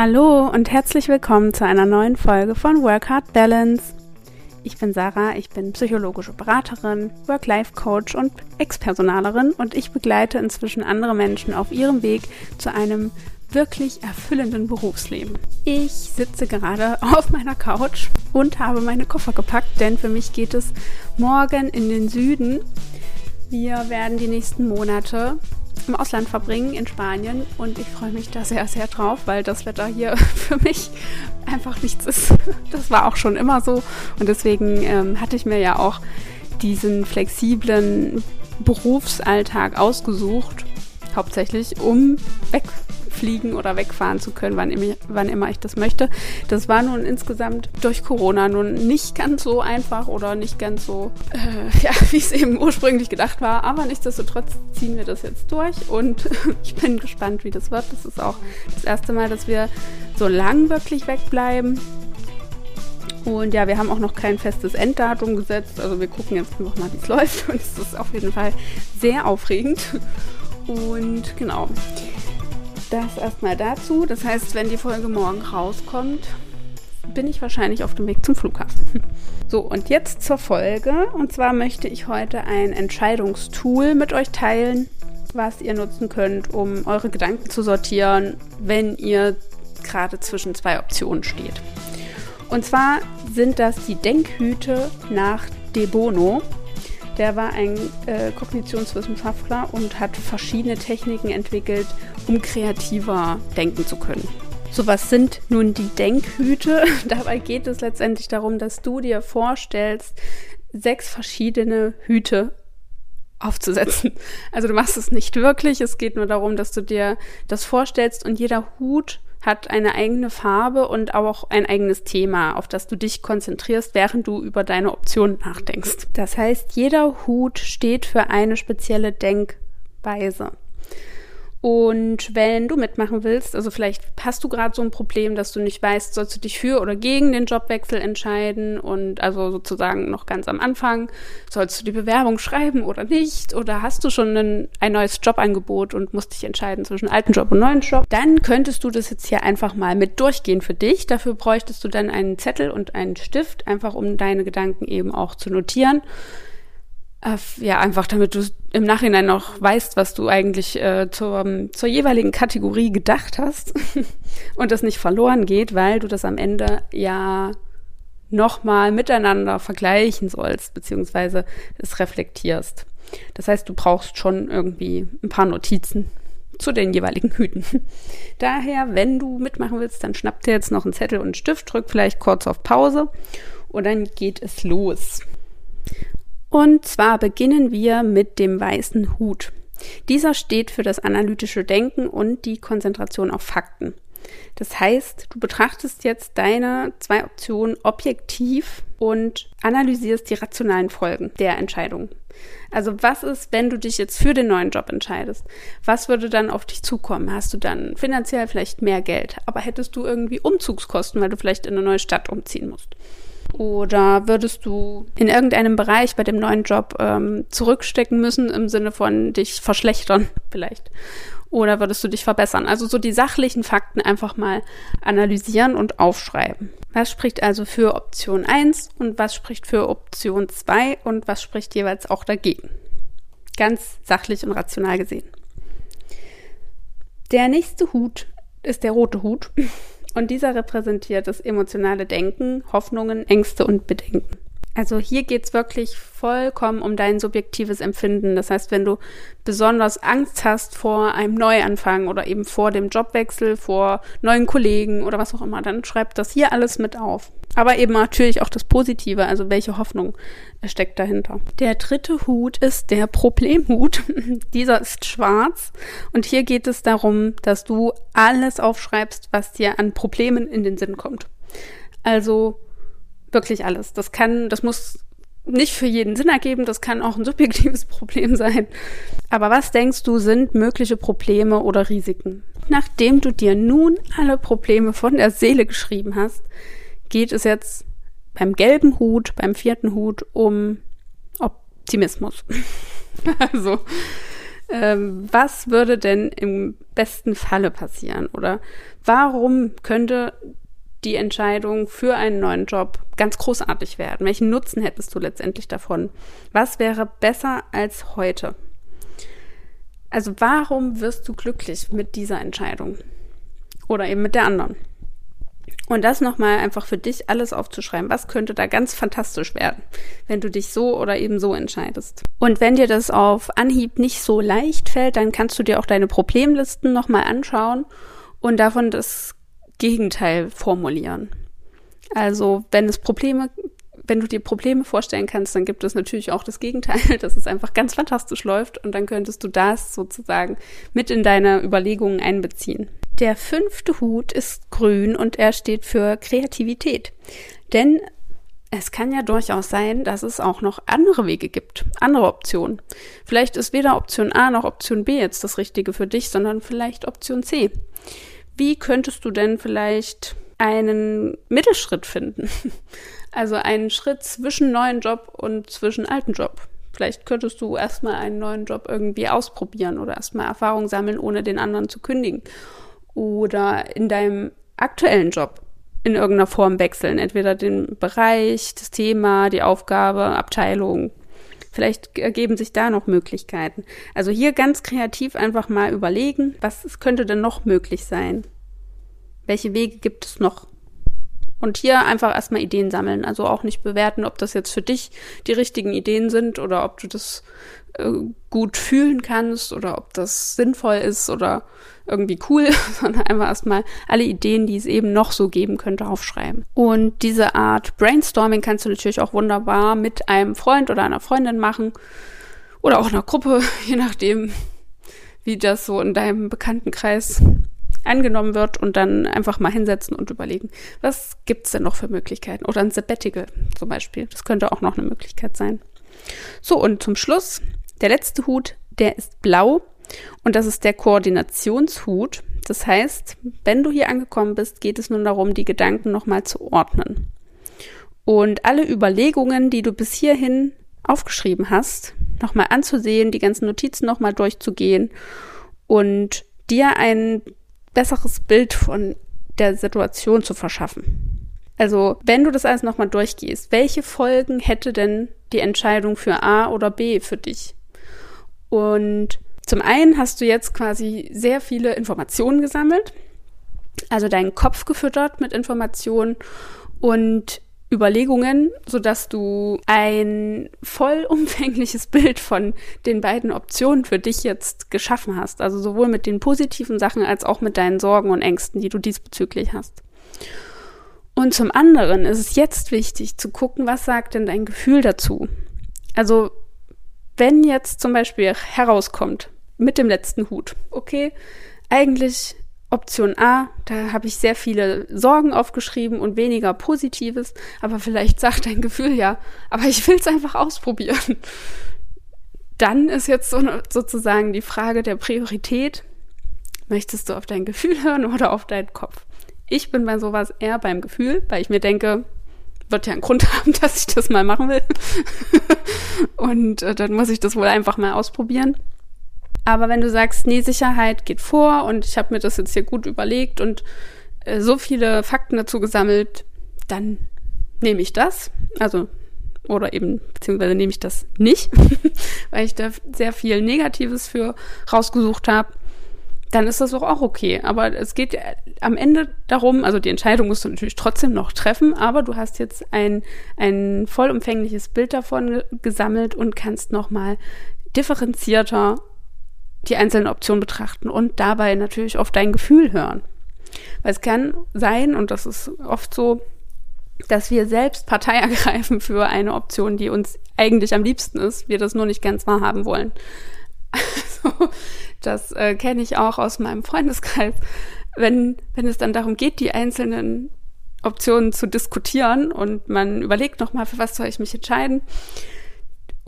Hallo und herzlich willkommen zu einer neuen Folge von Work Hard Balance. Ich bin Sarah, ich bin psychologische Beraterin, Work-Life-Coach und Ex-Personalerin und ich begleite inzwischen andere Menschen auf ihrem Weg zu einem wirklich erfüllenden Berufsleben. Ich sitze gerade auf meiner Couch und habe meine Koffer gepackt, denn für mich geht es morgen in den Süden. Wir werden die nächsten Monate im Ausland verbringen, in Spanien. Und ich freue mich da sehr, sehr drauf, weil das Wetter hier für mich einfach nichts ist. Das war auch schon immer so. Und deswegen ähm, hatte ich mir ja auch diesen flexiblen Berufsalltag ausgesucht, hauptsächlich um weg fliegen oder wegfahren zu können, wann immer, wann immer ich das möchte. Das war nun insgesamt durch Corona nun nicht ganz so einfach oder nicht ganz so, äh, ja, wie es eben ursprünglich gedacht war. Aber nichtsdestotrotz ziehen wir das jetzt durch und ich bin gespannt, wie das wird. Das ist auch das erste Mal, dass wir so lang wirklich wegbleiben. Und ja, wir haben auch noch kein festes Enddatum gesetzt. Also wir gucken jetzt einfach mal, wie es läuft. Und es ist auf jeden Fall sehr aufregend. Und genau das erstmal dazu. Das heißt, wenn die Folge morgen rauskommt, bin ich wahrscheinlich auf dem Weg zum Flughafen. So, und jetzt zur Folge. Und zwar möchte ich heute ein Entscheidungstool mit euch teilen, was ihr nutzen könnt, um eure Gedanken zu sortieren, wenn ihr gerade zwischen zwei Optionen steht. Und zwar sind das die Denkhüte nach De Bono. Der war ein äh, Kognitionswissenschaftler und hat verschiedene Techniken entwickelt, um kreativer denken zu können. So, was sind nun die Denkhüte? Dabei geht es letztendlich darum, dass du dir vorstellst, sechs verschiedene Hüte aufzusetzen. Also du machst es nicht wirklich, es geht nur darum, dass du dir das vorstellst und jeder Hut hat eine eigene Farbe und auch ein eigenes Thema, auf das du dich konzentrierst, während du über deine Optionen nachdenkst. Das heißt, jeder Hut steht für eine spezielle Denkweise. Und wenn du mitmachen willst, also vielleicht hast du gerade so ein Problem, dass du nicht weißt, sollst du dich für oder gegen den Jobwechsel entscheiden und also sozusagen noch ganz am Anfang, sollst du die Bewerbung schreiben oder nicht? Oder hast du schon ein, ein neues Jobangebot und musst dich entscheiden zwischen alten Job und neuen Job, dann könntest du das jetzt hier einfach mal mit durchgehen für dich. Dafür bräuchtest du dann einen Zettel und einen Stift, einfach um deine Gedanken eben auch zu notieren. Äh, ja, einfach damit du im Nachhinein noch weißt, was du eigentlich äh, zur, zur jeweiligen Kategorie gedacht hast und das nicht verloren geht, weil du das am Ende ja nochmal miteinander vergleichen sollst, beziehungsweise es reflektierst. Das heißt, du brauchst schon irgendwie ein paar Notizen zu den jeweiligen Hüten. Daher, wenn du mitmachen willst, dann schnapp dir jetzt noch einen Zettel und einen Stift, drück vielleicht kurz auf Pause und dann geht es los. Und zwar beginnen wir mit dem weißen Hut. Dieser steht für das analytische Denken und die Konzentration auf Fakten. Das heißt, du betrachtest jetzt deine zwei Optionen objektiv und analysierst die rationalen Folgen der Entscheidung. Also was ist, wenn du dich jetzt für den neuen Job entscheidest? Was würde dann auf dich zukommen? Hast du dann finanziell vielleicht mehr Geld, aber hättest du irgendwie Umzugskosten, weil du vielleicht in eine neue Stadt umziehen musst? Oder würdest du in irgendeinem Bereich bei dem neuen Job ähm, zurückstecken müssen im Sinne von dich verschlechtern vielleicht? Oder würdest du dich verbessern? Also so die sachlichen Fakten einfach mal analysieren und aufschreiben. Was spricht also für Option 1 und was spricht für Option 2 und was spricht jeweils auch dagegen? Ganz sachlich und rational gesehen. Der nächste Hut ist der rote Hut. Und dieser repräsentiert das emotionale Denken, Hoffnungen, Ängste und Bedenken. Also hier geht's wirklich vollkommen um dein subjektives Empfinden. Das heißt, wenn du besonders Angst hast vor einem Neuanfang oder eben vor dem Jobwechsel, vor neuen Kollegen oder was auch immer, dann schreib das hier alles mit auf. Aber eben natürlich auch das Positive, also welche Hoffnung steckt dahinter. Der dritte Hut ist der Problemhut. Dieser ist schwarz und hier geht es darum, dass du alles aufschreibst, was dir an Problemen in den Sinn kommt. Also Wirklich alles. Das kann, das muss nicht für jeden Sinn ergeben, das kann auch ein subjektives Problem sein. Aber was denkst du sind mögliche Probleme oder Risiken? Nachdem du dir nun alle Probleme von der Seele geschrieben hast, geht es jetzt beim gelben Hut, beim vierten Hut um Optimismus. also, ähm, was würde denn im besten Falle passieren? Oder warum könnte die Entscheidung für einen neuen Job ganz großartig werden? Welchen Nutzen hättest du letztendlich davon? Was wäre besser als heute? Also warum wirst du glücklich mit dieser Entscheidung? Oder eben mit der anderen? Und das nochmal einfach für dich alles aufzuschreiben. Was könnte da ganz fantastisch werden, wenn du dich so oder eben so entscheidest? Und wenn dir das auf Anhieb nicht so leicht fällt, dann kannst du dir auch deine Problemlisten nochmal anschauen und davon das Gegenteil formulieren. Also, wenn es Probleme wenn du dir Probleme vorstellen kannst, dann gibt es natürlich auch das Gegenteil, dass es einfach ganz fantastisch läuft und dann könntest du das sozusagen mit in deine Überlegungen einbeziehen. Der fünfte Hut ist grün und er steht für Kreativität. Denn es kann ja durchaus sein, dass es auch noch andere Wege gibt, andere Optionen. Vielleicht ist weder Option A noch Option B jetzt das Richtige für dich, sondern vielleicht Option C. Wie könntest du denn vielleicht einen Mittelschritt finden? Also einen Schritt zwischen neuen Job und zwischen alten Job. Vielleicht könntest du erstmal einen neuen Job irgendwie ausprobieren oder erstmal Erfahrung sammeln, ohne den anderen zu kündigen oder in deinem aktuellen Job in irgendeiner Form wechseln. Entweder den Bereich, das Thema, die Aufgabe, Abteilung. Vielleicht ergeben sich da noch Möglichkeiten. Also hier ganz kreativ einfach mal überlegen, was könnte denn noch möglich sein? Welche Wege gibt es noch? Und hier einfach erstmal Ideen sammeln. Also auch nicht bewerten, ob das jetzt für dich die richtigen Ideen sind oder ob du das äh, gut fühlen kannst oder ob das sinnvoll ist oder irgendwie cool, sondern einfach erstmal alle Ideen, die es eben noch so geben könnte, aufschreiben. Und diese Art Brainstorming kannst du natürlich auch wunderbar mit einem Freund oder einer Freundin machen oder auch einer Gruppe, je nachdem, wie das so in deinem Bekanntenkreis angenommen wird und dann einfach mal hinsetzen und überlegen, was gibt's denn noch für Möglichkeiten? Oder ein Sabbatical zum Beispiel. Das könnte auch noch eine Möglichkeit sein. So, und zum Schluss, der letzte Hut, der ist blau und das ist der Koordinationshut. Das heißt, wenn du hier angekommen bist, geht es nun darum, die Gedanken nochmal zu ordnen. Und alle Überlegungen, die du bis hierhin aufgeschrieben hast, nochmal anzusehen, die ganzen Notizen nochmal durchzugehen und dir ein besseres Bild von der Situation zu verschaffen. Also, wenn du das alles nochmal durchgehst, welche Folgen hätte denn die Entscheidung für A oder B für dich? Und zum einen hast du jetzt quasi sehr viele Informationen gesammelt, also deinen Kopf gefüttert mit Informationen und Überlegungen, sodass du ein vollumfängliches Bild von den beiden Optionen für dich jetzt geschaffen hast. Also sowohl mit den positiven Sachen als auch mit deinen Sorgen und Ängsten, die du diesbezüglich hast. Und zum anderen ist es jetzt wichtig zu gucken, was sagt denn dein Gefühl dazu? Also wenn jetzt zum Beispiel herauskommt, mit dem letzten Hut. Okay, eigentlich Option A, da habe ich sehr viele Sorgen aufgeschrieben und weniger Positives, aber vielleicht sagt dein Gefühl ja, aber ich will es einfach ausprobieren. Dann ist jetzt so, sozusagen die Frage der Priorität. Möchtest du auf dein Gefühl hören oder auf deinen Kopf? Ich bin bei sowas eher beim Gefühl, weil ich mir denke, wird ja einen Grund haben, dass ich das mal machen will. und äh, dann muss ich das wohl einfach mal ausprobieren. Aber wenn du sagst, nee, Sicherheit geht vor und ich habe mir das jetzt hier gut überlegt und äh, so viele Fakten dazu gesammelt, dann nehme ich das. Also, oder eben, beziehungsweise nehme ich das nicht, weil ich da sehr viel Negatives für rausgesucht habe. Dann ist das auch okay. Aber es geht am Ende darum, also die Entscheidung musst du natürlich trotzdem noch treffen, aber du hast jetzt ein, ein vollumfängliches Bild davon gesammelt und kannst nochmal differenzierter die einzelnen Optionen betrachten und dabei natürlich auf dein Gefühl hören. Weil es kann sein, und das ist oft so, dass wir selbst Partei ergreifen für eine Option, die uns eigentlich am liebsten ist, wir das nur nicht ganz wahrhaben wollen. Also, das äh, kenne ich auch aus meinem Freundeskreis. Wenn, wenn es dann darum geht, die einzelnen Optionen zu diskutieren und man überlegt nochmal, für was soll ich mich entscheiden,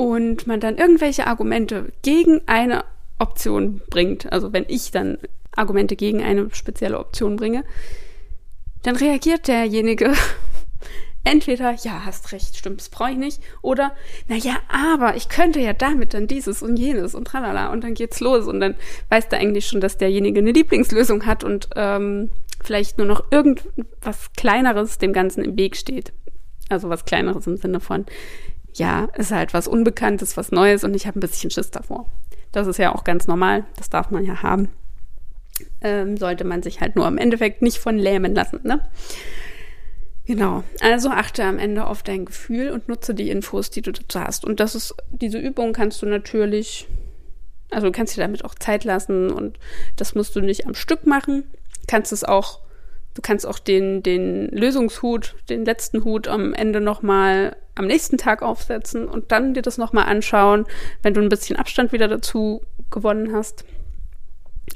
und man dann irgendwelche Argumente gegen eine Option bringt, also wenn ich dann Argumente gegen eine spezielle Option bringe, dann reagiert derjenige entweder, ja, hast recht, stimmt, das brauche ich nicht, oder, naja, aber ich könnte ja damit dann dieses und jenes und tralala und dann geht's los und dann weißt du eigentlich schon, dass derjenige eine Lieblingslösung hat und ähm, vielleicht nur noch irgendwas Kleineres dem Ganzen im Weg steht. Also was Kleineres im Sinne von, ja, ist halt was Unbekanntes, was Neues und ich habe ein bisschen Schiss davor. Das ist ja auch ganz normal, das darf man ja haben. Ähm, sollte man sich halt nur im Endeffekt nicht von lähmen lassen, ne? Genau. Also achte am Ende auf dein Gefühl und nutze die Infos, die du dazu hast. Und das ist, diese Übung kannst du natürlich, also du kannst dir damit auch Zeit lassen und das musst du nicht am Stück machen. Kannst es auch, du kannst auch den, den Lösungshut, den letzten Hut am Ende nochmal am nächsten Tag aufsetzen und dann dir das nochmal anschauen, wenn du ein bisschen Abstand wieder dazu gewonnen hast.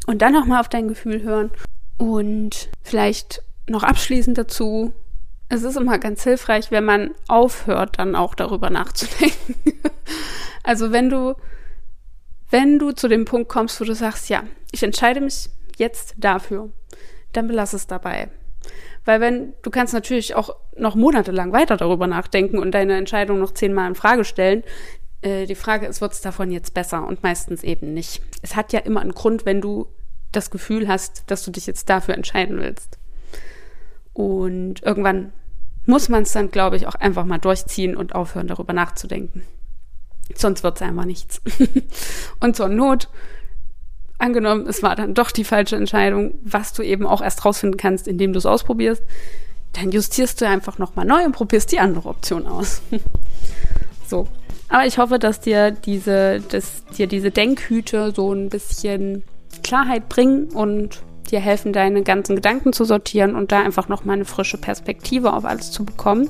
Und dann nochmal auf dein Gefühl hören. Und vielleicht noch abschließend dazu, es ist immer ganz hilfreich, wenn man aufhört, dann auch darüber nachzudenken. also wenn du, wenn du zu dem Punkt kommst, wo du sagst, ja, ich entscheide mich jetzt dafür, dann belass es dabei. Weil wenn, du kannst natürlich auch noch monatelang weiter darüber nachdenken und deine Entscheidung noch zehnmal in Frage stellen. Äh, die Frage ist, wird es davon jetzt besser? Und meistens eben nicht. Es hat ja immer einen Grund, wenn du das Gefühl hast, dass du dich jetzt dafür entscheiden willst. Und irgendwann muss man es dann, glaube ich, auch einfach mal durchziehen und aufhören, darüber nachzudenken. Sonst wird es einfach nichts. und zur Not, angenommen, es war dann doch die falsche Entscheidung, was du eben auch erst rausfinden kannst, indem du es ausprobierst, dann justierst du einfach nochmal neu und probierst die andere Option aus. so. Aber ich hoffe, dass dir diese, dass dir diese Denkhüte so ein bisschen Klarheit bringen und dir helfen, deine ganzen Gedanken zu sortieren und da einfach nochmal eine frische Perspektive auf alles zu bekommen.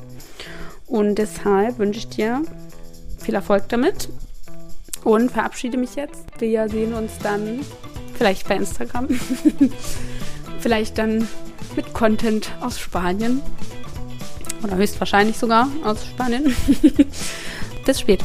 Und deshalb wünsche ich dir viel Erfolg damit und verabschiede mich jetzt. Wir sehen uns dann vielleicht bei Instagram, vielleicht dann mit Content aus Spanien oder höchstwahrscheinlich sogar aus Spanien. Bis später.